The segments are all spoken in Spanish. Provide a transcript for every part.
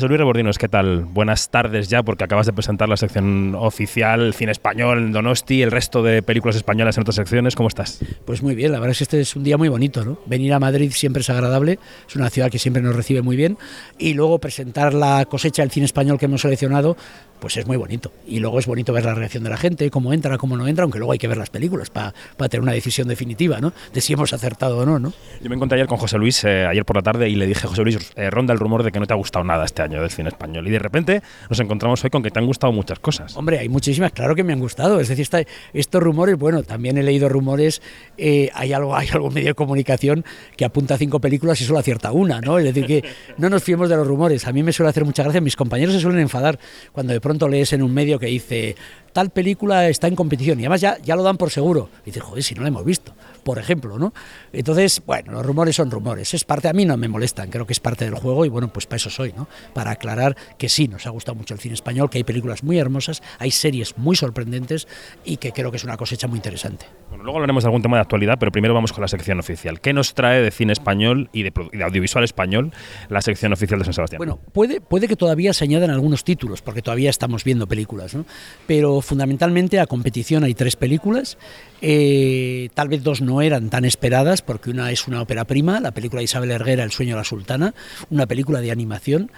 José Luis Rebordinos, ¿qué tal? Buenas tardes ya, porque acabas de presentar la sección oficial, cine español Donosti, el resto de películas españolas en otras secciones. ¿Cómo estás? Pues muy bien, la verdad es que este es un día muy bonito, ¿no? Venir a Madrid siempre es agradable, es una ciudad que siempre nos recibe muy bien, y luego presentar la cosecha del cine español que hemos seleccionado, pues es muy bonito. Y luego es bonito ver la reacción de la gente, cómo entra, cómo no entra, aunque luego hay que ver las películas para tener una decisión definitiva, ¿no? De si hemos acertado o no, ¿no? Yo me encontré ayer con José Luis, eh, ayer por la tarde, y le dije, José Luis, eh, ronda el rumor de que no te ha gustado nada este año del cine español. Y de repente nos encontramos hoy con que te han gustado muchas cosas. Hombre, hay muchísimas, claro que me han gustado. Es decir, estos rumores, bueno, también he leído rumores, eh, hay algo hay algún medio de comunicación que apunta a cinco películas y solo acierta una, ¿no? Es decir, que no nos fiemos de los rumores. A mí me suele hacer mucha gracia, mis compañeros se suelen enfadar cuando de pronto lees en un medio que dice tal película está en competición y además ya, ya lo dan por seguro. Y dices, joder, si no la hemos visto, por ejemplo, ¿no? Entonces, bueno, los rumores son rumores, es parte, a mí no me molestan, creo que es parte del juego y bueno, pues para eso soy, ¿no? Aclarar que sí, nos ha gustado mucho el cine español, que hay películas muy hermosas, hay series muy sorprendentes y que creo que es una cosecha muy interesante. Bueno, luego hablaremos de algún tema de actualidad, pero primero vamos con la sección oficial. ¿Qué nos trae de cine español y de, audiovisual español la sección oficial de San Sebastián? Bueno, puede, puede que todavía se añadan algunos títulos, porque todavía estamos viendo películas, ¿no? Pero fundamentalmente a competición hay tres películas. Eh, tal vez dos no eran tan esperadas, porque una es una ópera prima, la película de Isabel Herguera, El sueño de la sultana, una película de animación.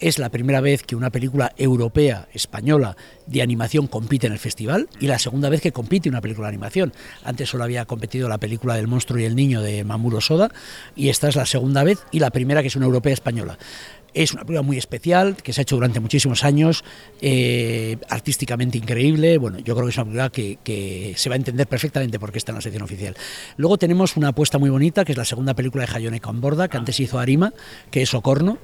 Es la primera vez que una película europea, española, de animación compite en el festival y la segunda vez que compite una película de animación. Antes solo había competido la película del monstruo y el niño de Mamuro Soda y esta es la segunda vez y la primera que es una europea española. Es una película muy especial, que se ha hecho durante muchísimos años, eh, artísticamente increíble. Bueno, yo creo que es una película que, se va a entender perfectamente porque está en la sección oficial. Luego tenemos una apuesta muy bonita, que es la segunda película de Hayone Borda, que antes hizo Arima, que es Ocorno.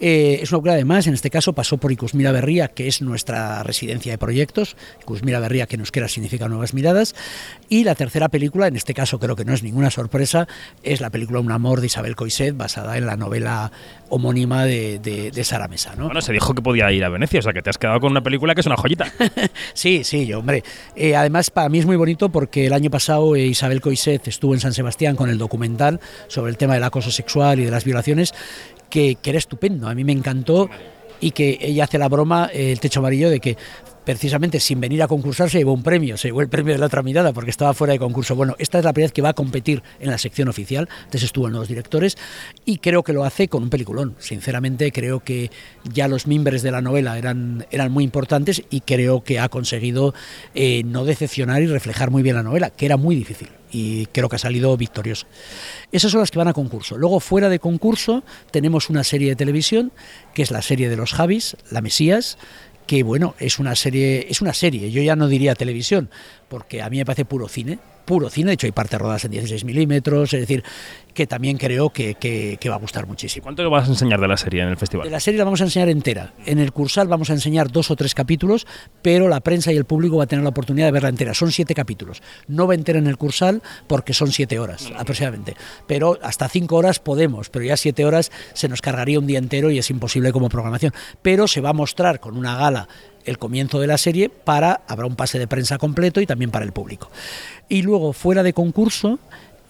Eh, es una película además, en este caso pasó por Icusmira Berría, que es nuestra residencia de proyectos. Icusmira Berría, que nos quiera significa nuevas miradas. Y la tercera película, en este caso creo que no es ninguna sorpresa, es la película Un amor de Isabel Coiset, basada en la novela homónima de, de, Sara Mesa. ¿no? Bueno, se dijo que podía ir a Venecia, o sea que te has quedado con una película que es una joyita. sí, sí, yo, hombre. Eh, además, para mí es muy bonito porque el año pasado eh, Isabel Coiset estuvo en San Sebastián con el documental sobre el tema del acoso sexual y de las violaciones que, era estupendo, a mí me encantó y que ella hace la broma, eh, el techo amarillo, de que precisamente sin venir a concursar se llevó un premio, se llevó el premio de la otra mirada porque estaba fuera de concurso. Bueno, esta es la primera vez que va a competir en la sección oficial, entonces estuvo en los directores y creo que lo hace con un peliculón. Sinceramente creo que ya los mimbres de la novela eran, eran muy importantes y creo que ha conseguido eh, no decepcionar y reflejar muy bien la novela, que era muy difícil y creo que ha salido victorioso. Esas son las que van a concurso. Luego, fuera de concurso, tenemos una serie de televisión, que es la serie de los Javis, La Mesías, que bueno, es una serie, es una serie, yo ya no diría televisión, porque a mí me parece puro cine, puro cine, de hecho hay partes rodadas en 16 milímetros, es decir, que también creo que, que, va a gustar muchísimo. ¿Cuánto vas a enseñar de la serie en el festival? De la serie la vamos a enseñar entera. En el Cursal vamos a enseñar dos o tres capítulos, pero la prensa y el público va a tener la oportunidad de verla entera. Son siete capítulos. No va entera en el Cursal porque son siete horas aproximadamente. Pero hasta cinco horas podemos, pero ya siete horas se nos cargaría un día entero y es imposible como programación. Pero se va a mostrar con una gala el comienzo de la serie para habrá un pase de prensa completo y también para el público. Y luego fuera de concurso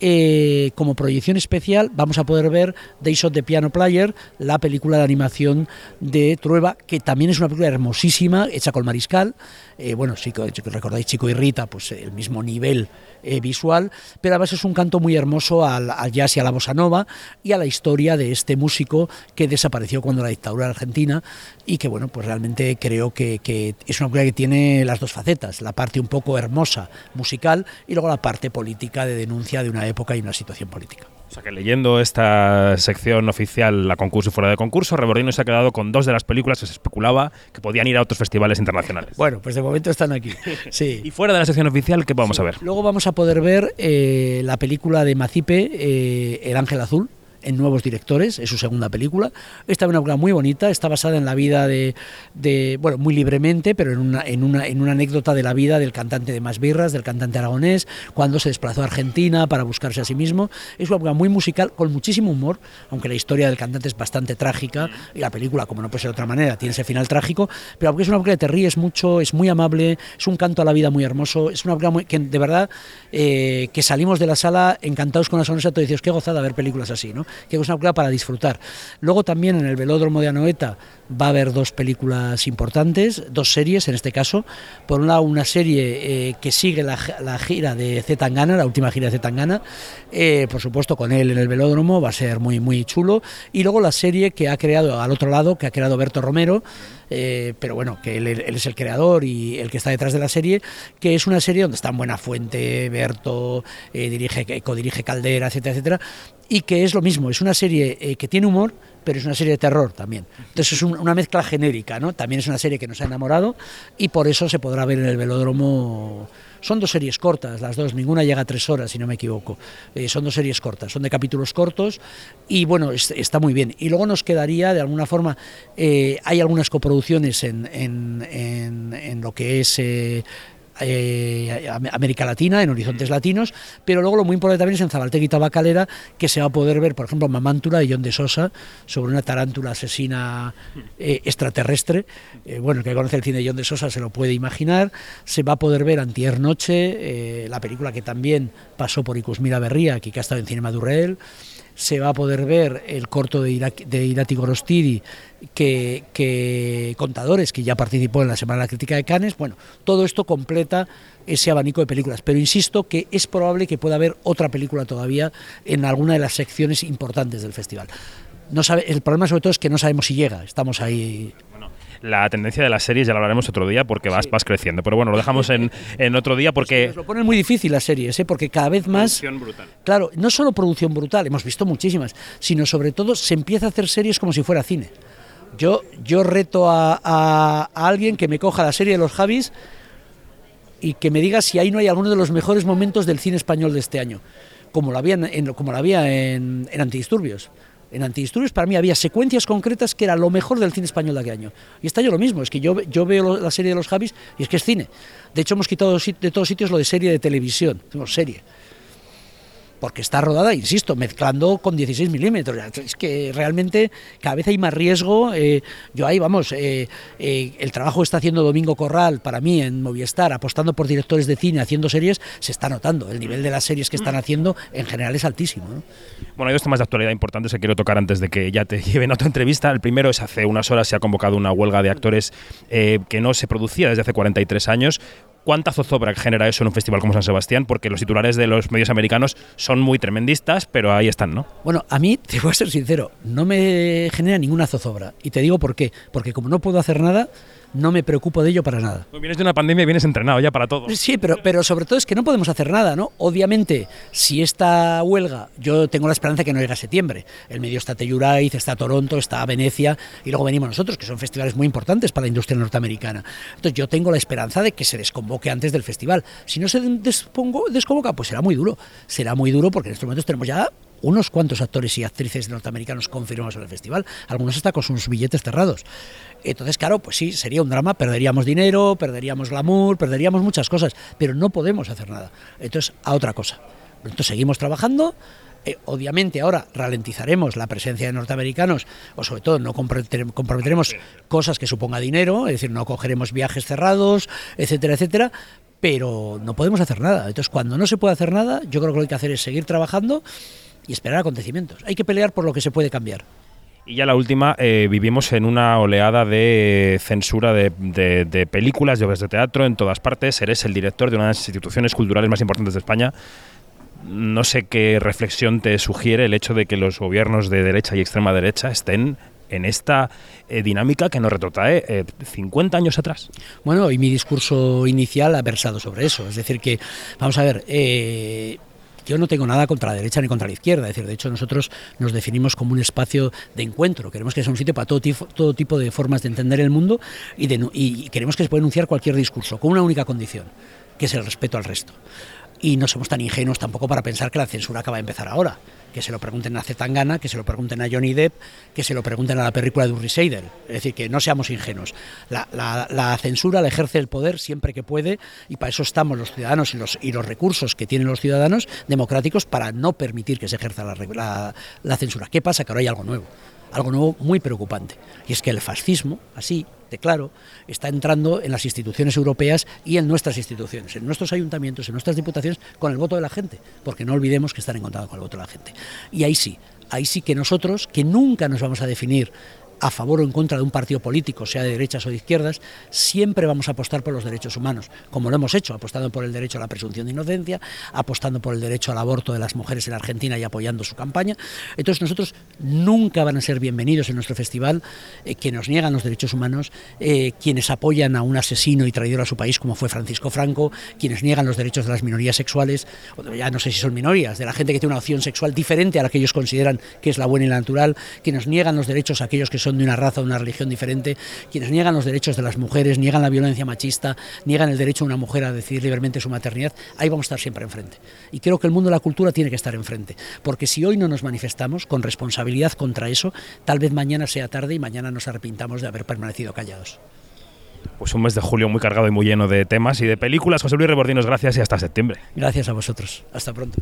eh, como proyección especial vamos a poder ver Days of the Piano Player, la película de animación de Trueba, que también es una película hermosísima, hecha con Mariscal. Eh, bueno, si recordáis Chico y Rita, pues el mismo nivel eh, visual, pero además es un canto muy hermoso al, jazz y a la bossa nova y a la historia de este músico que desapareció cuando la dictadura argentina y que, bueno, pues realmente creo que, que es una película que tiene las dos facetas, la parte un poco hermosa musical y luego la parte política de denuncia de una época época y una situación política. O sea que leyendo esta sección oficial, la concurso y fuera de concurso, Rebordino se ha quedado con dos de las películas que se especulaba que podían ir a otros festivales internacionales. Bueno, pues de momento están aquí. Sí. y fuera de la sección oficial, ¿qué vamos a ver? Luego vamos a poder ver eh, la película de Macipe, eh, El Ángel Azul, en nuevos directores, es su segunda película. Esta es una película muy bonita, está basada en la vida de, bueno, muy libremente, pero en una, en, una, en una anécdota de la vida del cantante de Más Birras, del cantante aragonés, cuando se desplazó a Argentina para buscarse a sí mismo. Es una película muy musical, con muchísimo humor, aunque la historia del cantante es bastante trágica, y la película, como no puede ser de otra manera, tiene ese final trágico, pero es una película que te ríes mucho, es muy amable, es un canto a la vida muy hermoso, es una película que de verdad eh, que salimos de la sala encantados con la sonrisa, y dices, qué gozada ver películas así, ¿no? Que es una película para disfrutar. Luego también en el velódromo de Anoeta va a haber dos películas importantes, dos series en este caso. Por un lado, una serie eh, que sigue la, gira de Zetangana, la última gira de Zetangana, eh, por supuesto con él en el velódromo, va a ser muy, muy chulo. Y luego la serie que ha creado al otro lado, que ha creado Berto Romero, eh, pero bueno, que él, es el creador y el que está detrás de la serie, que es una serie donde está en Buena Fuente, Berto, dirige, codirige Caldera, etcétera, etcétera, y que es lo mismo, es una serie que tiene humor, pero es una serie de terror también. Entonces es una mezcla genérica, ¿no? También es una serie que nos ha enamorado y por eso se podrá ver en el velódromo. Son dos series cortas, las dos, ninguna llega a tres horas, si no me equivoco. Eh, son dos series cortas, son de capítulos cortos y bueno, está muy bien. Y luego nos quedaría, de alguna forma, eh, hay algunas coproducciones en, en, en, lo que es eh, eh, América Latina, en horizontes latinos, pero luego lo muy importante también es en Zabaltegui Tabacalera, que se va a poder ver, por ejemplo, Mamántula de John de Sosa, sobre una tarántula asesina eh, extraterrestre. Eh, bueno, el que conoce el cine de John de Sosa se lo puede imaginar. Se va a poder ver Antier Noche, la película que también pasó por Icusmira Berría, que ha estado en Cinema Durrell se va a poder ver el corto de, Irati Gorostidi, que, Contadores, que ya participó en la Semana de la Crítica de Cannes. Bueno, todo esto completa ese abanico de películas, pero insisto que es probable que pueda haber otra película todavía en alguna de las secciones importantes del festival. No sabe, el problema sobre todo es que no sabemos si llega, estamos ahí la tendencia de las series ya lo hablaremos otro día porque vas, vas creciendo. Pero bueno, lo dejamos en, en otro día porque... nos lo ponen muy difícil las series, ¿eh? porque cada vez más... Producción brutal. Claro, no solo producción brutal, hemos visto muchísimas, sino sobre todo se empieza a hacer series como si fuera cine. Yo, yo reto a, a, alguien que me coja la serie de los Javis y que me diga si ahí no hay alguno de los mejores momentos del cine español de este año, como lo había en, como lo había en, en Antidisturbios en Antidisturbios para mí había secuencias concretas que era lo mejor del cine español de aquel año. Y está yo lo mismo, es que yo, yo veo la serie de los Javis y es que es cine. De hecho hemos quitado de todos sitios lo de serie de televisión, tenemos serie porque está rodada, insisto, mezclando con 16 milímetros. Es que realmente cada vez hay más riesgo. Eh, yo ahí, vamos, eh, eh, el trabajo que está haciendo Domingo Corral para mí en Movistar, apostando por directores de cine, haciendo series, se está notando. El nivel de las series que están haciendo en general es altísimo. Bueno, hay dos temas de actualidad importantes que quiero tocar antes de que ya te lleven a otra entrevista. El primero es hace unas horas se ha convocado una huelga de actores que no se producía desde hace 43 años ¿Cuánta zozobra genera eso en un festival como San Sebastián? Porque los titulares de los medios americanos son muy tremendistas, pero ahí están, ¿no? Bueno, a mí, te voy a ser sincero, no me genera ninguna zozobra. Y te digo por qué. Porque como no puedo hacer nada, no me preocupo de ello para nada. Pues vienes de una pandemia y vienes entrenado ya para todo. Sí, pero, pero sobre todo es que no podemos hacer nada, ¿no? Obviamente, si esta huelga, yo tengo la esperanza de que no llegue a septiembre. El medio está Telluraiz, está Toronto, está Venecia y luego venimos nosotros, que son festivales muy importantes para la industria norteamericana. Entonces yo tengo la esperanza de que se desconvoque antes del festival. Si no se desconvoca, pues será muy duro. Será muy duro porque en estos momentos tenemos ya unos cuantos actores y actrices norteamericanos confirmados en el festival, algunos hasta con sus billetes cerrados. Entonces, claro, pues sí, sería un drama, perderíamos dinero, perderíamos glamour, perderíamos muchas cosas, pero no podemos hacer nada. Entonces, a otra cosa. Entonces, seguimos trabajando. Eh, obviamente ahora ralentizaremos la presencia de norteamericanos o sobre todo no comprometeremos cosas que suponga dinero, es decir, no cogeremos viajes cerrados, etcétera, etcétera, pero no podemos hacer nada. Entonces, cuando no se puede hacer nada, yo creo que lo que hay que hacer es seguir trabajando y esperar acontecimientos. Hay que pelear por lo que se puede cambiar. Y ya la última, eh, vivimos en una oleada de censura de, películas, de obras de teatro en todas partes. Eres el director de una de las instituciones culturales más importantes de España. No sé qué reflexión te sugiere el hecho de que los gobiernos de derecha y extrema derecha estén en esta eh, dinámica que nos retrotrae 50 eh, años atrás. Bueno, y mi discurso inicial ha versado sobre eso. Es decir, que, vamos a ver, yo no tengo nada contra la derecha ni contra la izquierda, es decir, de hecho nosotros nos definimos como un espacio de encuentro, queremos que sea un sitio para todo tipo, de formas de entender el mundo y, y queremos que se pueda enunciar cualquier discurso, con una única condición, que es el respeto al resto. Y no somos tan ingenuos tampoco para pensar que la censura acaba de empezar ahora que se lo pregunten a Zetangana, que se lo pregunten a Johnny Depp, que se lo pregunten a la película de Uri Seidel. Es decir, que no seamos ingenuos. La, censura la ejerce el poder siempre que puede y para eso estamos los ciudadanos y los, y los recursos que tienen los ciudadanos democráticos para no permitir que se ejerza la, la censura. ¿Qué pasa? Que ahora hay algo nuevo algo nuevo muy preocupante. Y es que el fascismo, así de claro, está entrando en las instituciones europeas y en nuestras instituciones, en nuestros ayuntamientos, en nuestras diputaciones, con el voto de la gente, porque no olvidemos que están en contacto con el voto de la gente. Y ahí sí, ahí sí que nosotros, que nunca nos vamos a definir a favor o en contra de un partido político, sea de derechas o de izquierdas, siempre vamos a apostar por los derechos humanos, como lo hemos hecho, apostando por el derecho a la presunción de inocencia, apostando por el derecho al aborto de las mujeres en Argentina y apoyando su campaña. Entonces nosotros nunca van a ser bienvenidos en nuestro festival eh, que nos niegan los derechos humanos, eh, quienes apoyan a un asesino y traidor a su país como fue Francisco Franco, quienes niegan los derechos de las minorías sexuales, ya no sé si son minorías, de la gente que tiene una opción sexual diferente a la que ellos consideran que es la buena y la natural, quienes niegan los derechos a aquellos que son de una raza o una religión diferente, quienes niegan los derechos de las mujeres, niegan la violencia machista, niegan el derecho de una mujer a decidir libremente su maternidad, ahí vamos a estar siempre enfrente. Y creo que el mundo de la cultura tiene que estar enfrente, porque si hoy no nos manifestamos con responsabilidad contra eso, tal vez mañana sea tarde y mañana nos arrepintamos de haber permanecido callados. Pues un mes de julio muy cargado y muy lleno de temas y de películas. José Luis Rebordinos, gracias y hasta septiembre. Gracias a vosotros. Hasta pronto.